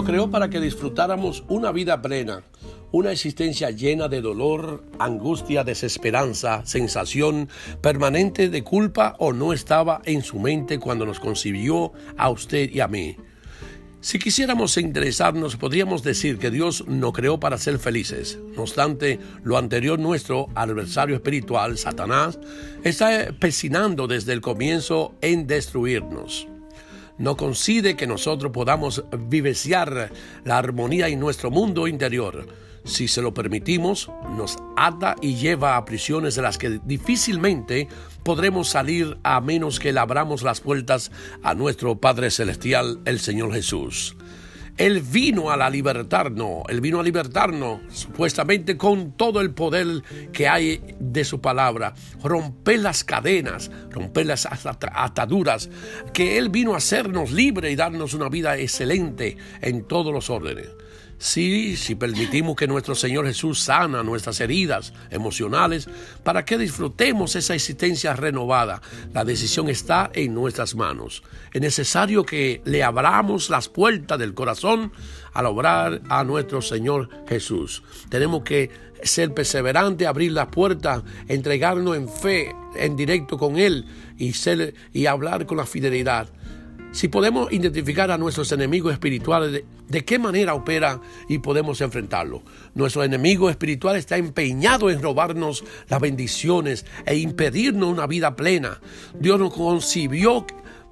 Nos creó para que disfrutáramos una vida plena, una existencia llena de dolor, angustia, desesperanza, sensación permanente de culpa o no estaba en su mente cuando nos concibió a usted y a mí. Si quisiéramos interesarnos, podríamos decir que Dios nos creó para ser felices. No obstante, lo anterior nuestro adversario espiritual, Satanás, está pesinando desde el comienzo en destruirnos. No concide que nosotros podamos vivenciar la armonía en nuestro mundo interior si se lo permitimos, nos ata y lleva a prisiones de las que difícilmente podremos salir a menos que le abramos las puertas a nuestro Padre Celestial, el Señor Jesús. Él vino a la libertarnos, Él vino a libertarnos supuestamente con todo el poder que hay de su palabra, romper las cadenas, romper las ataduras, que Él vino a hacernos libre y darnos una vida excelente en todos los órdenes. Sí, si permitimos que nuestro Señor Jesús sana nuestras heridas emocionales para que disfrutemos esa existencia renovada, la decisión está en nuestras manos. Es necesario que le abramos las puertas del corazón al obrar a nuestro Señor Jesús. Tenemos que ser perseverantes, abrir las puertas, entregarnos en fe, en directo con Él y, ser, y hablar con la fidelidad. Si podemos identificar a nuestros enemigos espirituales, de, qué manera opera y podemos enfrentarlo? Nuestro enemigo espiritual está empeñado en robarnos las bendiciones e impedirnos una vida plena. Dios nos concibió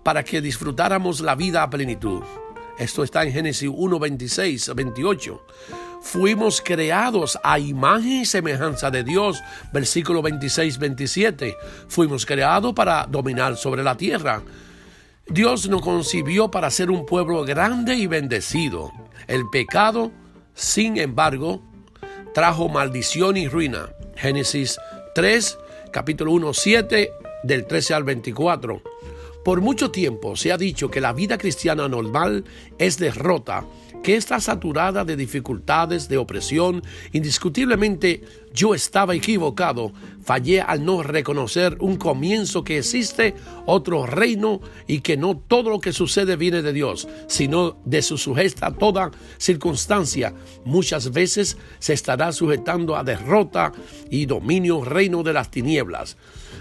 para que disfrutáramos la vida a plenitud. Esto está en Génesis 1, 26, 28. Fuimos creados a imagen y semejanza de Dios. Versículo 26, 27. Fuimos creados para dominar sobre la tierra. Dios nos concibió para ser un pueblo grande y bendecido. El pecado, sin embargo, trajo maldición y ruina. Génesis 3, capítulo 1, 7, del 13 al 24. Por mucho tiempo se ha dicho que la vida cristiana normal es derrota que está saturada de dificultades, de opresión. Indiscutiblemente yo estaba equivocado, fallé al no reconocer un comienzo que existe otro reino y que no todo lo que sucede viene de Dios, sino de su sujeta toda circunstancia. Muchas veces se estará sujetando a derrota y dominio reino de las tinieblas.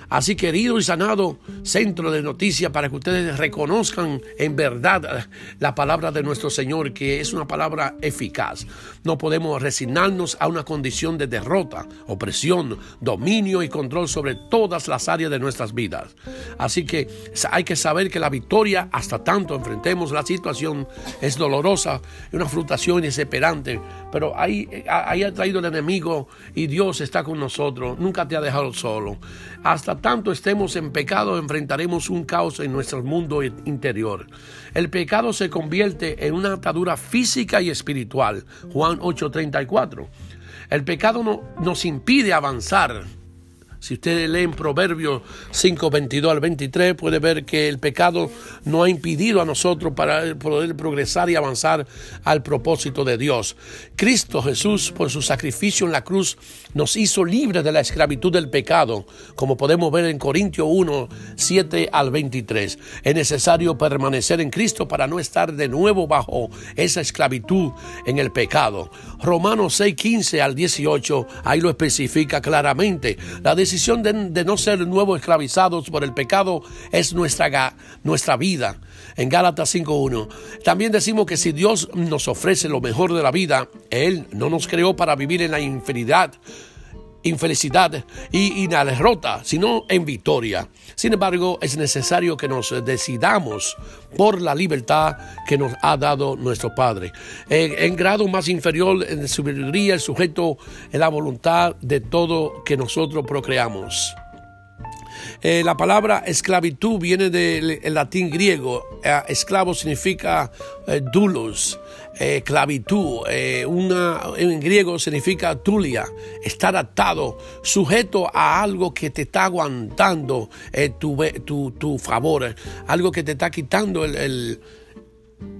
Así querido y sanado centro de noticias para que ustedes reconozcan en verdad la palabra de nuestro Señor, que es una palabra eficaz. No podemos resignarnos a una condición de derrota, opresión, dominio y control sobre todas las áreas de nuestras vidas. Así que hay que saber que la victoria, hasta tanto enfrentemos la situación, es dolorosa, una frustración desesperante, pero ahí, ahí ha traído el enemigo y Dios está con nosotros, nunca te ha dejado solo. Hasta tanto estemos en pecado, enfrentaremos un caos en nuestro mundo interior. El pecado se convierte en una atadura física y espiritual. Juan 8:34. El pecado no, nos impide avanzar si usted lee en Proverbios 5, 22 al 23, puede ver que el pecado no ha impedido a nosotros para poder progresar y avanzar al propósito de Dios. Cristo Jesús, por su sacrificio en la cruz, nos hizo libres de la esclavitud del pecado, como podemos ver en Corintios 1, 7 al 23. Es necesario permanecer en Cristo para no estar de nuevo bajo esa esclavitud en el pecado. Romanos 6, 15 al 18, ahí lo especifica claramente. La decisión de, no ser nuevos esclavizados por el pecado es nuestra, nuestra vida. En Gálatas 5.1. También decimos que si Dios nos ofrece lo mejor de la vida, Él no nos creó para vivir en la infinidad infelicidad y, en la derrota, sino en victoria. Sin embargo, es necesario que nos decidamos por la libertad que nos ha dado nuestro Padre. En, grado más inferior, en el sujeto en la voluntad de todo que nosotros procreamos. Eh, la palabra esclavitud viene del latín griego. Eh, esclavo significa eh, dulos, esclavitud. una, en griego significa tulia, estar atado, sujeto a algo que te está aguantando tu, tu, tu, favor, algo que te está quitando el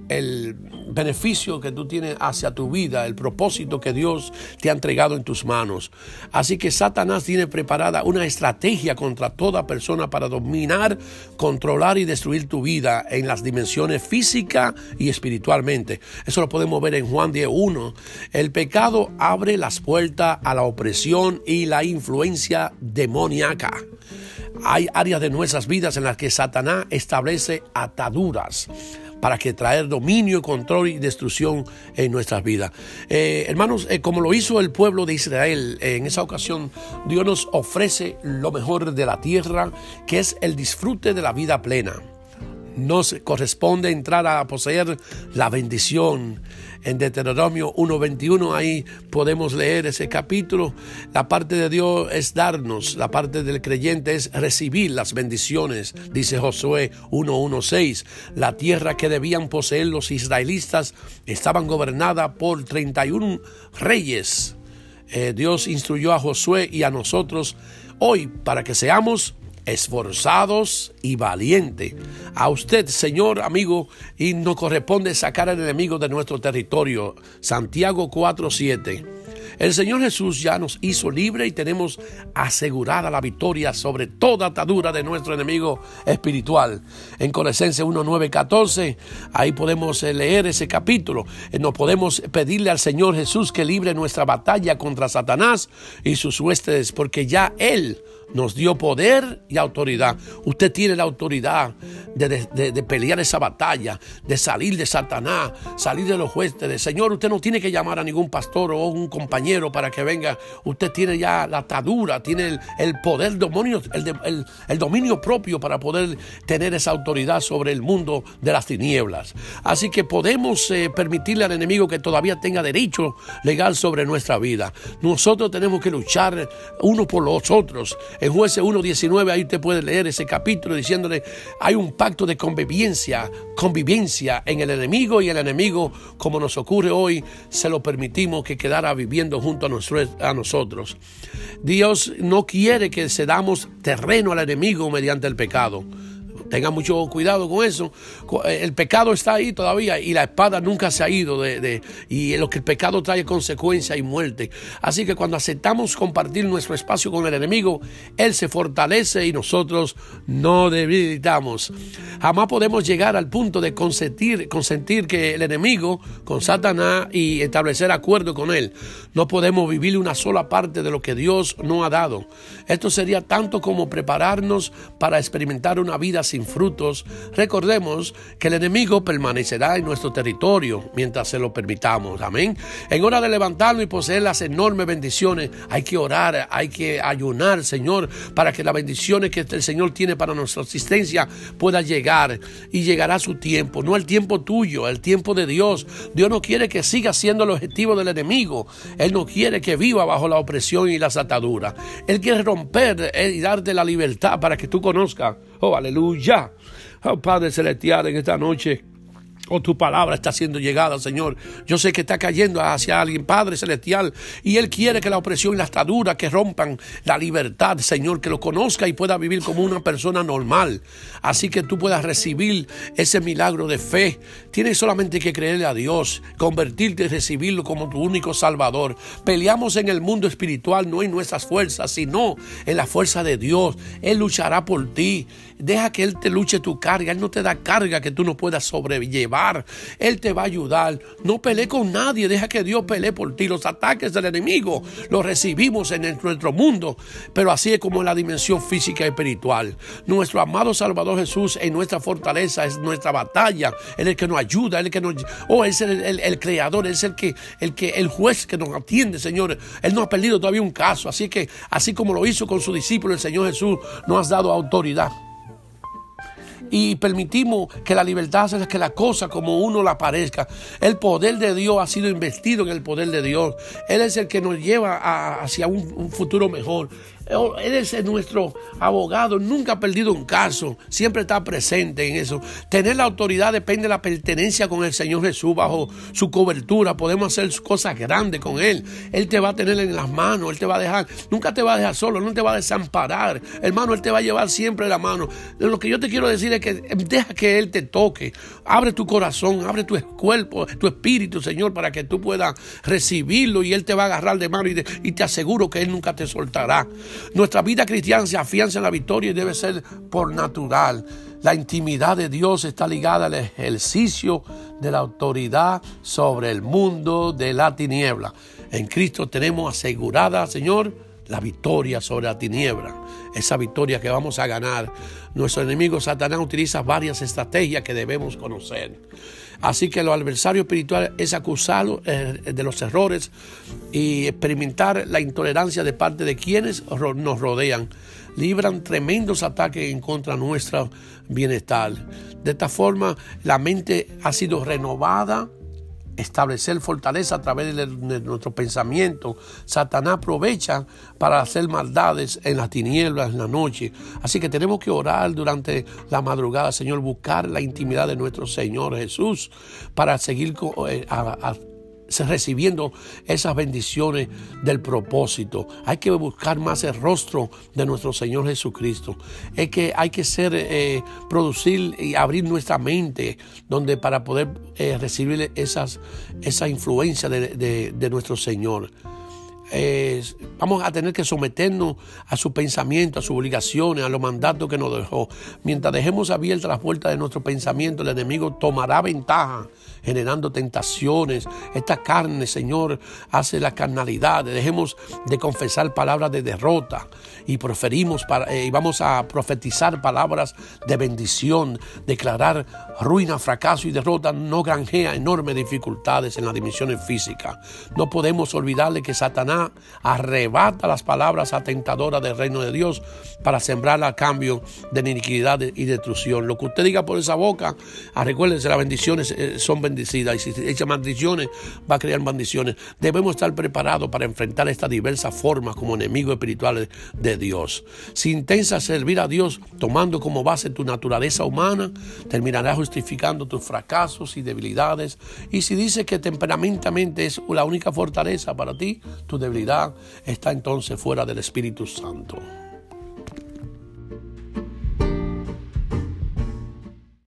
beneficio que tú tienes hacia tu vida, el propósito que Dios te ha entregado en tus manos. Así que Satanás tiene preparada una estrategia contra toda persona para dominar, controlar y destruir tu vida en las dimensiones física y espiritualmente. Eso lo podemos ver en Juan 10.1. El pecado abre las puertas a la opresión y la influencia demoníaca. Hay áreas de nuestras vidas en las que Satanás establece ataduras para que traer dominio, control y destrucción en nuestras vidas. Eh, hermanos, eh, como lo hizo el pueblo de Israel, en esa ocasión Dios nos ofrece lo mejor de la tierra, que es el disfrute de la vida plena nos corresponde entrar a poseer la bendición. En Deuteronomio 1.21 ahí podemos leer ese capítulo. La parte de Dios es darnos, la parte del creyente es recibir las bendiciones, dice Josué 1.1.6. La tierra que debían poseer los israelitas estaban gobernada por 31 reyes. Eh, Dios instruyó a Josué y a nosotros hoy para que seamos esforzados y valientes. A usted, Señor amigo, y nos corresponde sacar al enemigo de nuestro territorio. Santiago 4:7. El Señor Jesús ya nos hizo libre y tenemos asegurada la victoria sobre toda atadura de nuestro enemigo espiritual. En Colosenses 1.9.14, ahí podemos eh, leer ese capítulo. Eh, nos podemos pedirle al Señor Jesús que libre nuestra batalla contra Satanás y sus huestes, porque ya Él nos dio poder y autoridad. Usted tiene la autoridad de, pelear esa batalla, de salir de Satanás, salir de los jueces. Señor, usted no tiene que llamar a ningún pastor o un compañero para que venga. Usted tiene ya la atadura, tiene el, poder demonio, el, el, dominio propio para poder tener esa autoridad sobre el mundo de las tinieblas. Así que podemos eh, permitirle al enemigo que todavía tenga derecho legal sobre nuestra vida. Nosotros tenemos que luchar uno por los otros. En jueces 1.19 ahí te puede leer ese capítulo diciéndole, hay un pacto de convivencia, convivencia en el enemigo y el enemigo, como nos ocurre hoy, se lo permitimos que quedara viviendo junto a, a nosotros. Dios no quiere que cedamos terreno al enemigo mediante el pecado. Tenga mucho cuidado con eso. Eh, el pecado está ahí todavía y la espada nunca se ha ido de, y lo que el pecado trae consecuencia y muerte. Así que cuando aceptamos compartir nuestro espacio con el enemigo, él se fortalece y nosotros no debilitamos. Jamás podemos llegar al punto de consentir, consentir que el enemigo con Satanás y establecer acuerdo con él. No podemos vivir una sola parte de lo que Dios nos ha dado. Esto sería tanto como prepararnos para experimentar una vida sin frutos, recordemos que el enemigo permanecerá en nuestro territorio mientras se lo permitamos. Amén. En hora de levantarlo y poseer las enormes bendiciones, hay que orar, hay que ayunar, Señor, para que las bendiciones que el Señor tiene para nuestra existencia pueda llegar y llegará su tiempo, no el tiempo tuyo, el tiempo de Dios. Dios no quiere que siga siendo el objetivo del enemigo. Él no quiere que viva bajo la opresión y las ataduras. Él quiere romper y darte la libertad para que tú conozcas Oh, aleluya. Oh, Padre Celestial, en esta noche Oh, tu palabra está siendo llegada, Señor. Yo sé que está cayendo hacia alguien, Padre Celestial, y Él quiere que la opresión y la atadura que rompan la libertad, Señor, que lo conozca y pueda vivir como una persona normal. Así que tú puedas recibir ese milagro de fe. Tienes solamente que creerle a Dios, convertirte y recibirlo como tu único Salvador. Peleamos en el mundo espiritual, no en nuestras fuerzas, sino en la fuerza de Dios. Él luchará por ti. Deja que Él te luche tu carga. Él no te da carga que tú no puedas sobrellevar. Él te va a ayudar. No pelee con nadie. Deja que Dios pelee por ti. Los ataques del enemigo los recibimos en nuestro mundo. Pero así es como en la dimensión física y espiritual. Nuestro amado Salvador Jesús en nuestra fortaleza es nuestra batalla. Él es el que nos ayuda. Él es el que nos. Oh, es el, creador. es el que, el que, el juez que nos atiende, Señor. Él no ha perdido todavía un caso. Así que, así como lo hizo con su discípulo, el Señor Jesús nos ha dado autoridad y permitimos que la libertad sea que la cosa como uno la parezca. El poder de Dios ha sido investido en el poder de Dios. Él es el que nos lleva hacia un, futuro mejor. Él es nuestro abogado, nunca ha perdido un caso, siempre está presente en eso. Tener la autoridad depende de la pertenencia con el Señor Jesús bajo su cobertura. Podemos hacer cosas grandes con Él. Él te va a tener en las manos, Él te va a dejar, nunca te va a dejar solo, no te va a desamparar. Hermano, Él te va a llevar siempre la mano. Lo que yo te quiero decir es que deja que Él te toque. Abre tu corazón, abre tu cuerpo, tu espíritu, Señor, para que tú puedas recibirlo y Él te va a agarrar de mano y, y te aseguro que Él nunca te soltará. Nuestra vida cristiana se afianza en la victoria y debe ser por natural. La intimidad de Dios está ligada al ejercicio de la autoridad sobre el mundo de la tiniebla. En Cristo tenemos asegurada, Señor, la victoria sobre la tiniebla. Esa victoria que vamos a ganar. Nuestro enemigo Satanás utiliza varias estrategias que debemos conocer. Así que lo adversario espiritual es acusarlo eh, de los errores y experimentar la intolerancia de parte de quienes nos rodean. Libran tremendos ataques en contra de nuestro bienestar. De esta forma, la mente ha sido renovada establecer fortaleza a través de, nuestro pensamiento. Satanás aprovecha para hacer maldades en las tinieblas, en la noche. Así que tenemos que orar durante la madrugada, Señor, buscar la intimidad de nuestro Señor Jesús para seguir eh, recibiendo esas bendiciones del propósito. Hay que buscar más el rostro de nuestro Señor Jesucristo. Es que hay que ser, eh, producir y abrir nuestra mente donde para poder eh, recibir esas, esa influencia de, de nuestro Señor vamos a tener que someternos a su pensamiento, a sus obligaciones, a los mandatos que nos dejó. Mientras dejemos abiertas las puertas de nuestro pensamiento, el enemigo tomará ventaja, generando tentaciones. Esta carne, Señor, hace la carnalidad. Dejemos de confesar palabras de derrota y proferimos eh, y vamos a profetizar palabras de bendición, declarar ruina, fracaso y derrota no granjea enormes dificultades en las dimensiones físicas. No podemos olvidarle que Satanás arrebata las palabras atentadoras del reino de Dios para sembrar a cambio de iniquidad y destrucción. Lo que usted diga por esa boca, ah, recuérdense, las bendiciones eh, son bendecidas y si echa maldiciones va a crear maldiciones. Debemos estar preparados para enfrentar estas diversas formas como enemigos espirituales de Dios. Si intensas servir a Dios tomando como base tu naturaleza humana, terminarás justificando tus fracasos y debilidades. Y si dices que temperamentamente es la única fortaleza para ti, tu está entonces fuera del Espíritu Santo.